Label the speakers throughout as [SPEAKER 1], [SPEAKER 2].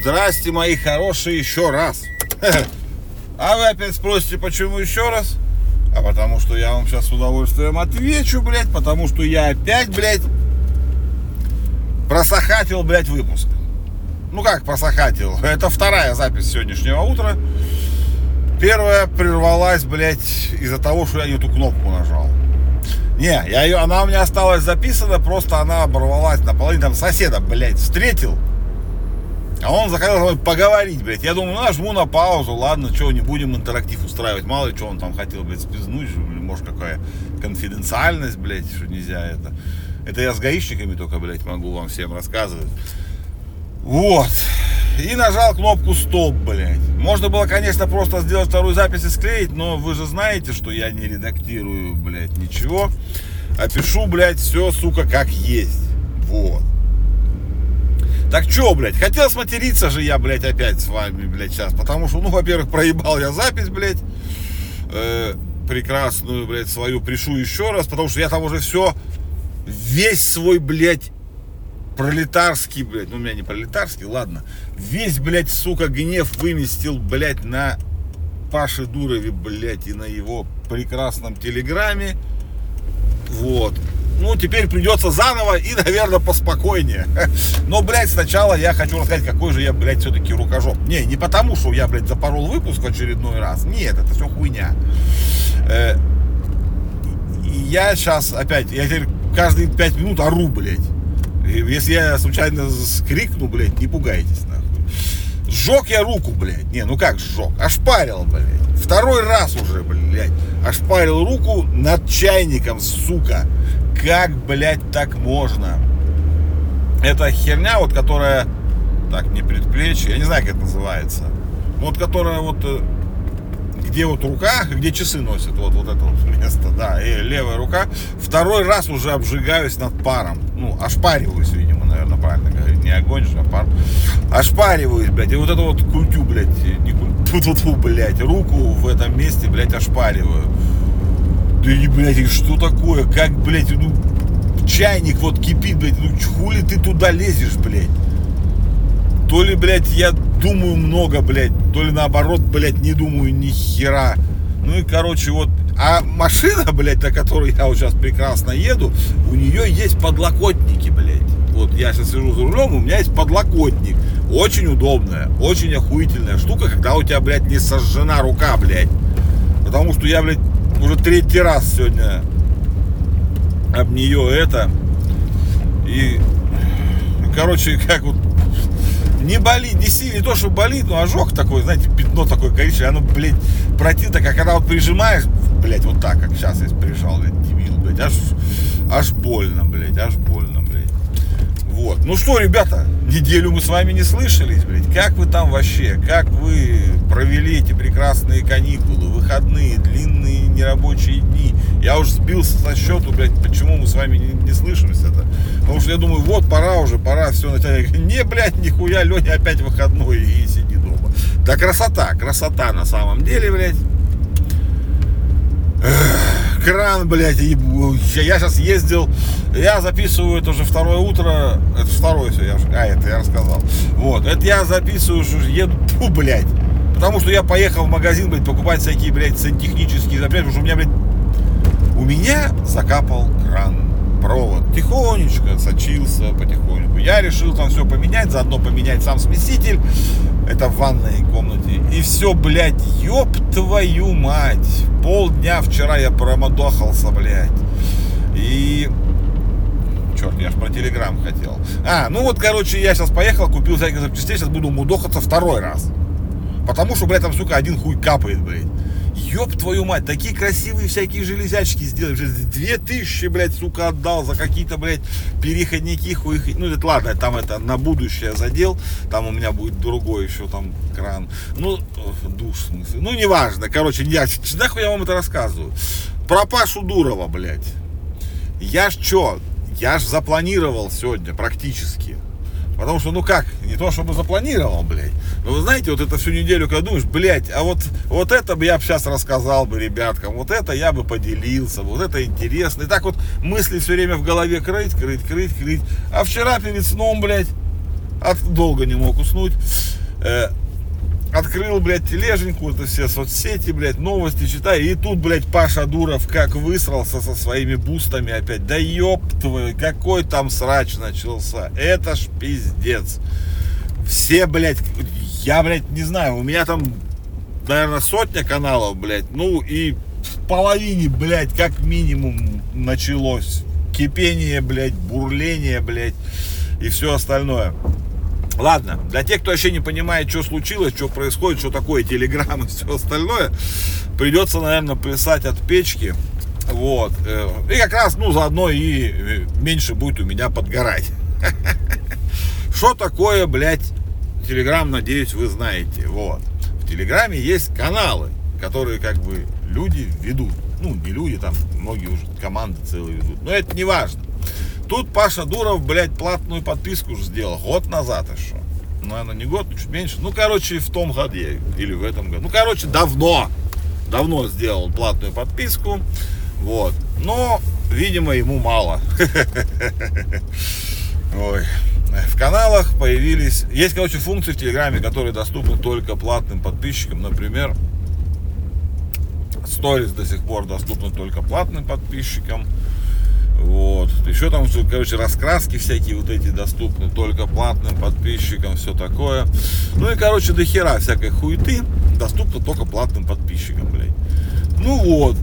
[SPEAKER 1] здрасте. Мои хорошие, еще раз. А вы опять спросите, почему еще раз? А потому что я вам сейчас с удовольствием отвечу, блядь, потому что я опять, блядь, просохатил, блядь, выпуск. Ну как просохатил? Это вторая запись сегодняшнего утра. Первая прервалась, блядь, из-за того, что я не эту кнопку нажал. Не, я ее, она у меня осталась записана, просто она оборвалась наполовину. Там соседа, блядь, встретил. А он захотел поговорить, блядь. Я думаю, ну, нажму на паузу, ладно, что, не будем интерактив устраивать. Мало ли, что он там хотел, блядь, спизнуть, может, какая конфиденциальность, блядь, что нельзя это. Это я с гаишниками только, блядь, могу вам всем рассказывать. Вот. И нажал кнопку стоп, блядь. Можно было, конечно, просто сделать вторую запись и склеить, но вы же знаете, что я не редактирую, блядь, ничего. А пишу, блядь, все, сука, как есть. Вот. Так что, блядь, хотел сматериться же я, блядь, опять с вами, блядь, сейчас. Потому что, ну, во-первых, проебал я запись, блядь. Э, прекрасную, блядь, свою пришу еще раз. Потому что я там уже все, весь свой, блядь, пролетарский, блядь, ну у меня не пролетарский, ладно, весь, блядь, сука, гнев выместил, блядь, на Паше Дурове, блядь, и на его прекрасном телеграме, вот, ну, теперь придется заново и, наверное, поспокойнее. Но, блядь, сначала я хочу рассказать, какой же я, блядь, все-таки рукожоп. Не, не потому, что я, блядь, запорол выпуск в очередной раз. Нет, это все хуйня. Э, я сейчас опять, я теперь каждые пять минут ору, блядь. Если я случайно скрикну, блядь, не пугайтесь, нахуй. Сжег я руку, блядь. Не, ну как сжег? Ошпарил, блядь. Второй раз уже, блядь. Ошпарил руку над чайником, сука. Как, блядь, так можно? Это херня, вот которая... Так, не предплечье, я не знаю, как это называется. Вот которая вот э, где вот рука, где часы носят, вот, вот это вот место, да, и левая рука. Второй раз уже обжигаюсь над паром, ну, ошпариваюсь, видимо, наверное, правильно говорить, не огонь а пар. Ошпариваюсь, блядь, и вот это вот культю, блядь, не культю, блядь, руку в этом месте, блядь, ошпариваю. Да и, блядь, что такое, как, блядь, ну, чайник вот кипит, блядь, ну, хули ты туда лезешь, блядь? То ли, блядь, я думаю много, блядь, то ли наоборот, блядь, не думаю ни хера. Ну и, короче, вот, а машина, блядь, на которой я вот сейчас прекрасно еду, у нее есть подлокотники, блядь. Вот я сейчас сижу за рулем, у меня есть подлокотник. Очень удобная, очень охуительная штука, когда у тебя, блядь, не сожжена рука, блядь. Потому что я, блядь, уже третий раз сегодня об нее это. И, короче, как вот не болит, не сильно, не то, что болит, но ожог такой, знаете, пятно такое коричневое, оно, блядь, противно, как когда вот прижимаешь, блядь, вот так, как сейчас я прижал, блядь, дебил, блядь, аж, аж больно, блядь, аж больно, блядь. Вот. Ну что, ребята, неделю мы с вами не слышались, блядь. Как вы там вообще? Как вы провели эти прекрасные каникулы, выходные, длинные нерабочие дни? Я уже сбился со счету, блядь, почему мы с вами не, не слышимся это. Потому что я думаю, вот, пора уже, пора все начать. Не, блядь, нихуя, Леня опять выходной и сиди дома. Да красота, красота на самом деле, блядь. Кран, блядь, я сейчас ездил, я записываю это уже второе утро, это второе все, я уже, а, это я рассказал. Вот, это я записываю, что еду, блядь, потому что я поехал в магазин, блядь, покупать всякие, блядь, сантехнические запчасти, потому что у меня, блядь, у меня закапал кран провод. Тихонечко сочился потихоньку. Я решил там все поменять, заодно поменять сам смеситель. Это в ванной комнате. И все, блядь, ёб твою мать. Полдня вчера я промодохался, блядь. И... Черт, я ж про телеграм хотел. А, ну вот, короче, я сейчас поехал, купил всякие запчастей, сейчас буду мудохаться второй раз. Потому что, блядь, там, сука, один хуй капает, блядь. Ёб твою мать, такие красивые всякие железячки сделали. Две тысячи, блядь, сука, отдал за какие-то, блядь, переходники, хуй. Ну, это ладно, там это на будущее задел. Там у меня будет другой еще там кран. Ну, душ, в смысле. Ну, неважно. Короче, я, нахуй я вам это рассказываю. Про Пашу Дурова, блядь. Я ж чё? Я ж запланировал сегодня практически Потому что, ну как, не то чтобы запланировал, блядь. Но вы знаете, вот это всю неделю, когда думаешь, блядь, а вот, вот это бы я бы сейчас рассказал бы ребяткам, вот это я бы поделился, вот это интересно. И так вот мысли все время в голове крыть, крыть, крыть, крыть. А вчера перед сном, блядь, от, долго не мог уснуть. Э, открыл, блядь, тележеньку, это все соцсети, блядь, новости читаю, и тут, блядь, Паша Дуров как высрался со своими бустами опять. Да ёб твою, какой там срач начался. Это ж пиздец. Все, блядь, я, блядь, не знаю, у меня там, наверное, сотня каналов, блядь, ну и в половине, блядь, как минимум началось кипение, блядь, бурление, блядь, и все остальное. Ладно, для тех, кто вообще не понимает, что случилось, что происходит, что такое телеграм и все остальное, придется, наверное, плясать от печки. Вот. Э, и как раз, ну, заодно и э, меньше будет у меня подгорать. Что такое, блядь, Телеграм, надеюсь, вы знаете. Вот. В Телеграме есть каналы, которые как бы люди ведут. Ну, не люди, там многие уже команды целые ведут. Но это не важно. Тут Паша Дуров, блядь, платную подписку уже сделал год назад еще. Ну, наверное, не год, чуть меньше. Ну, короче, в том году или в этом году. Ну, короче, давно. Давно сделал платную подписку. Вот. Но, видимо, ему мало. Ой. В каналах появились... Есть, короче, функции в Телеграме, которые доступны только платным подписчикам. Например, Stories до сих пор доступны только платным подписчикам. Вот. Еще там, короче, раскраски всякие вот эти доступны только платным подписчикам, все такое. Ну и, короче, до хера всякой хуеты доступно только платным подписчикам, блядь. Ну вот.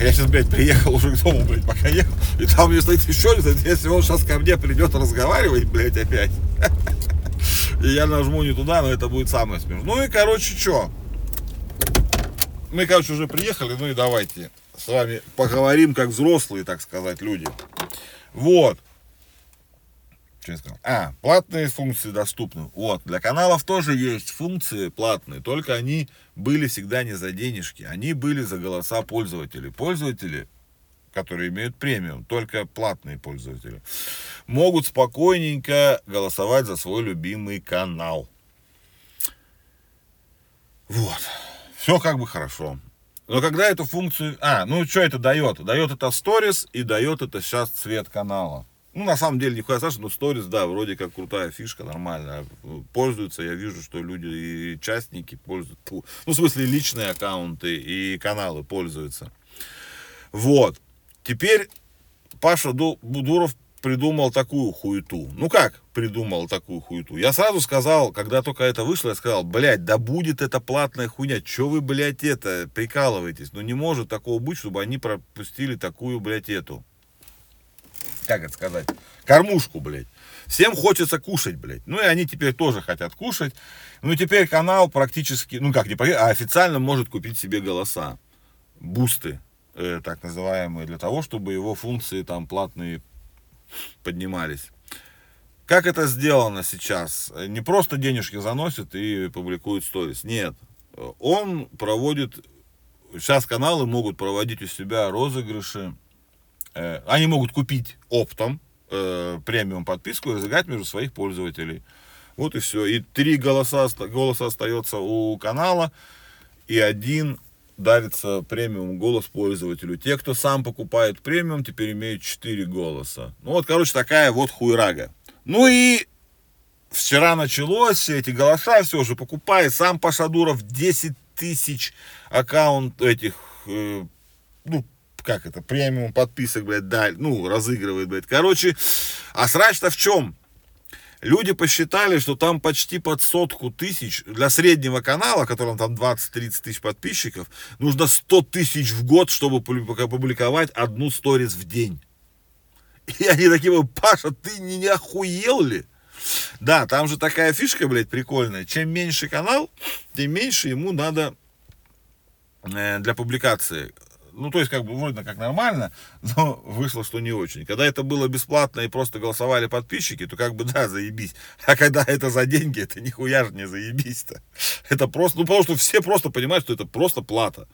[SPEAKER 1] Я сейчас, блядь, приехал уже к дому, блядь, пока ехал. И там мне стоит еще один, если он сейчас ко мне придет разговаривать, блядь, опять. И я нажму не туда, но это будет самое смешное. Ну и, короче, что? Мы, короче, уже приехали, ну и давайте с вами поговорим как взрослые, так сказать, люди. Вот. Что я сказал? А, платные функции доступны. Вот, для каналов тоже есть функции платные, только они были всегда не за денежки, они были за голоса пользователей. Пользователи, которые имеют премиум, только платные пользователи, могут спокойненько голосовать за свой любимый канал. Вот. Все как бы хорошо. Но когда эту функцию... А, ну что это дает? Дает это Stories и дает это сейчас цвет канала. Ну, на самом деле, нихуя страшного, но Stories, да, вроде как крутая фишка, нормально. Пользуются, я вижу, что люди и частники пользуются. Ну, в смысле, личные аккаунты и каналы пользуются. Вот. Теперь Паша Будуров придумал такую хуету. Ну как придумал такую хуету? Я сразу сказал, когда только это вышло, я сказал, блядь, да будет это платная хуйня. Че вы, блядь, это, прикалываетесь? Ну не может такого быть, чтобы они пропустили такую, блядь, эту. Как это сказать? Кормушку, блядь. Всем хочется кушать, блядь. Ну и они теперь тоже хотят кушать. Ну теперь канал практически, ну как не а официально может купить себе голоса. Бусты, э, так называемые, для того, чтобы его функции там платные поднимались. Как это сделано сейчас? Не просто денежки заносит и публикует сторис. Нет. Он проводит... Сейчас каналы могут проводить у себя розыгрыши. Э, они могут купить оптом э, премиум подписку и разыграть между своих пользователей. Вот и все. И три голоса, голоса остается у канала. И один дарится премиум голос пользователю. Те, кто сам покупает премиум, теперь имеют 4 голоса. Ну вот, короче, такая вот хуйрага. Ну и вчера началось, все эти голоса, все уже покупает. Сам Пашадуров 10 тысяч аккаунт этих, э, ну, как это, премиум подписок, блядь, да, ну, разыгрывает, блядь. Короче, а срач-то в чем? Люди посчитали, что там почти под сотку тысяч, для среднего канала, котором там 20-30 тысяч подписчиков, нужно 100 тысяч в год, чтобы публиковать одну сторис в день. И они такие, Паша, ты не, не охуел ли? Да, там же такая фишка, блядь, прикольная. Чем меньше канал, тем меньше ему надо э, для публикации ну, то есть, как бы, вроде как нормально, но вышло, что не очень. Когда это было бесплатно и просто голосовали подписчики, то как бы, да, заебись. А когда это за деньги, это нихуя же не заебись-то. Это просто, ну, потому что все просто понимают, что это просто плата.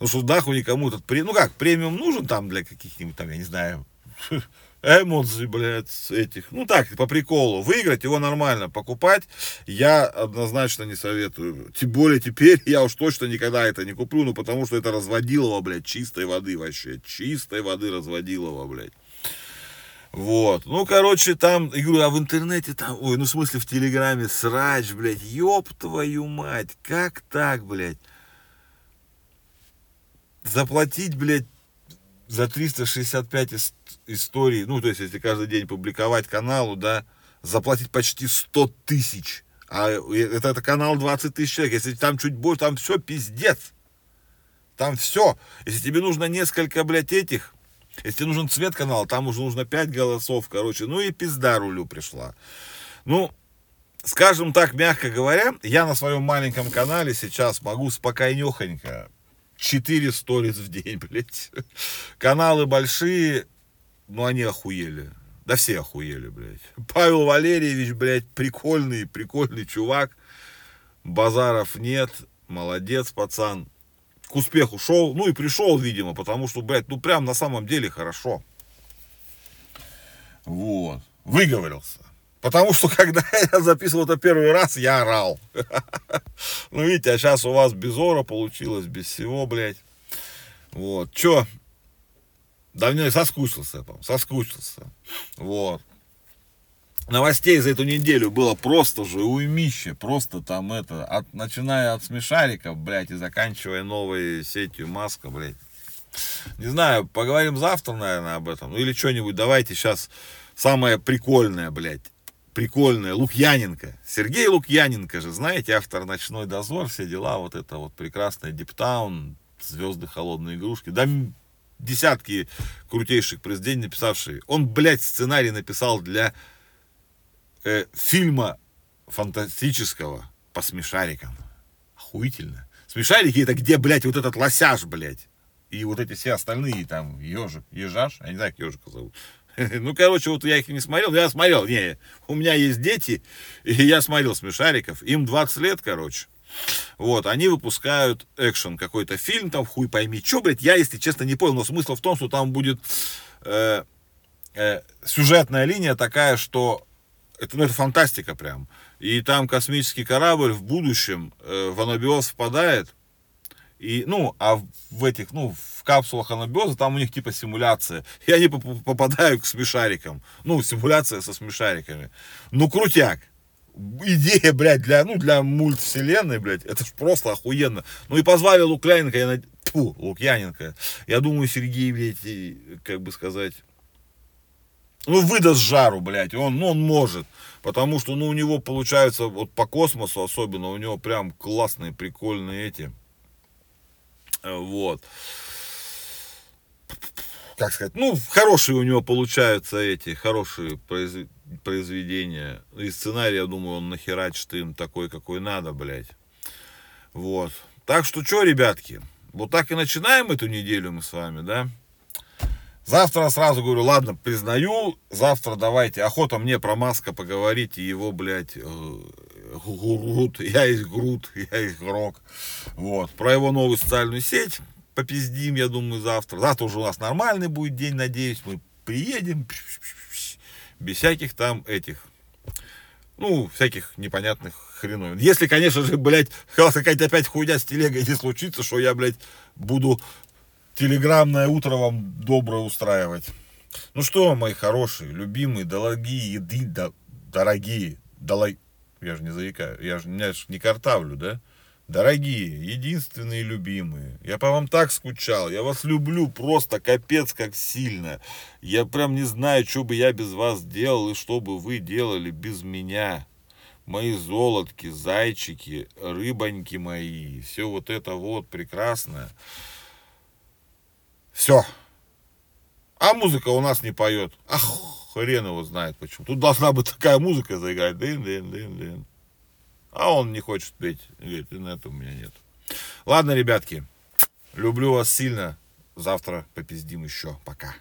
[SPEAKER 1] Ну, что нахуй никому этот, ну, как, премиум нужен там для каких-нибудь, там, я не знаю, эмодзи, блядь, этих. Ну так, по приколу. Выиграть его нормально. Покупать я однозначно не советую. Тем более теперь я уж точно никогда это не куплю, ну потому что это разводилово, блядь, чистой воды вообще. Чистой воды разводилово, блядь. Вот. Ну, короче, там, говорю, а в интернете там, ой, ну, в смысле, в Телеграме срач, блядь, ёб твою мать, как так, блядь? Заплатить, блядь, за 365 ис- историй, ну, то есть, если каждый день публиковать каналу, да, заплатить почти 100 тысяч. А это, это канал 20 тысяч человек. Если там чуть больше, там все пиздец. Там все. Если тебе нужно несколько, блядь, этих, если тебе нужен цвет канала, там уже нужно 5 голосов, короче. Ну и пизда рулю пришла. Ну, скажем так, мягко говоря, я на своем маленьком канале сейчас могу спокойнехонько 4 сториз в день, блядь. Каналы большие, ну они охуели. Да все охуели, блядь. Павел Валерьевич, блядь, прикольный, прикольный чувак. Базаров нет. Молодец, пацан. К успеху шел. Ну и пришел, видимо, потому что, блядь, ну прям на самом деле хорошо. Вот. Выговорился. Потому что, когда я записывал это первый раз, я орал. Ну, видите, а сейчас у вас без ора получилось, без всего, блядь. Вот. Чё? Давно соскучился, по соскучился. Вот. Новостей за эту неделю было просто же уймище. Просто там это, от, начиная от смешариков, блядь, и заканчивая новой сетью Маска, блядь. Не знаю, поговорим завтра, наверное, об этом. Ну или что-нибудь, давайте сейчас самое прикольное, блядь. Прикольное, Лукьяненко. Сергей Лукьяненко же, знаете, автор «Ночной дозор», все дела, вот это вот прекрасное Диптаун, звезды холодные игрушки. Да десятки крутейших произведений написавшие. Он, блядь, сценарий написал для э, фильма фантастического по смешарикам. Охуительно. Смешарики это где, блядь, вот этот лосяж, блядь. И вот эти все остальные, там, ежик, ежаш, я не знаю, как ежика зовут. Ну, короче, вот я их не смотрел, я смотрел, не, у меня есть дети, и я смотрел смешариков, им 20 лет, короче. Вот, они выпускают экшен, какой-то фильм, там, хуй пойми, что, блядь, я, если честно, не понял, но смысл в том, что там будет э, э, сюжетная линия такая, что это, ну, это фантастика прям. И там космический корабль в будущем э, в анабиоз впадает, и, ну, а в этих, ну, в капсулах анабиоза там у них типа симуляция. И они попадают к смешарикам. Ну, симуляция со смешариками. Ну, крутяк. Идея, блядь, для, ну, для мультвселенной, блядь, это ж просто охуенно. Ну и позвали Лукьяненко, я над... Фу, Лукьяненко. Я думаю, Сергей, блядь, и, как бы сказать, ну, выдаст жару, блядь, он, ну, он может. Потому что, ну, у него получается, вот по космосу особенно, у него прям классные, прикольные эти, вот. Как сказать, ну, хорошие у него получаются эти, хорошие произ... произведения. И сценарий, я думаю, он нахерачит им такой, какой надо, блядь. Вот. Так что, что, ребятки, вот так и начинаем эту неделю мы с вами, да? Завтра сразу говорю, ладно, признаю, завтра давайте, охота мне про Маска поговорить и его, блядь, э, Грут, я есть Грут, я есть Грок. Вот. Про его новую социальную сеть попиздим, я думаю, завтра. Завтра уже у нас нормальный будет день, надеюсь. Мы приедем без всяких там этих, ну, всяких непонятных хреновин. Если, конечно же, блядь, какая-то опять хуйня с телегой не случится, что я, блядь, буду телеграмное утро вам доброе устраивать. Ну что, мои хорошие, любимые, дорогие, еды, дорогие, дорогие, я же не заикаю, я же, меня же не картавлю, да? Дорогие, единственные любимые, я по вам так скучал, я вас люблю просто капец как сильно. Я прям не знаю, что бы я без вас делал и что бы вы делали без меня. Мои золотки, зайчики, рыбоньки мои, все вот это вот прекрасное. Все. А музыка у нас не поет. Ах, Хрен его знает почему. Тут должна быть такая музыка заиграть. Дын, дын, дын, дын. А он не хочет петь. Говорит, интернета у меня нет. Ладно, ребятки. Люблю вас сильно. Завтра попиздим еще. Пока.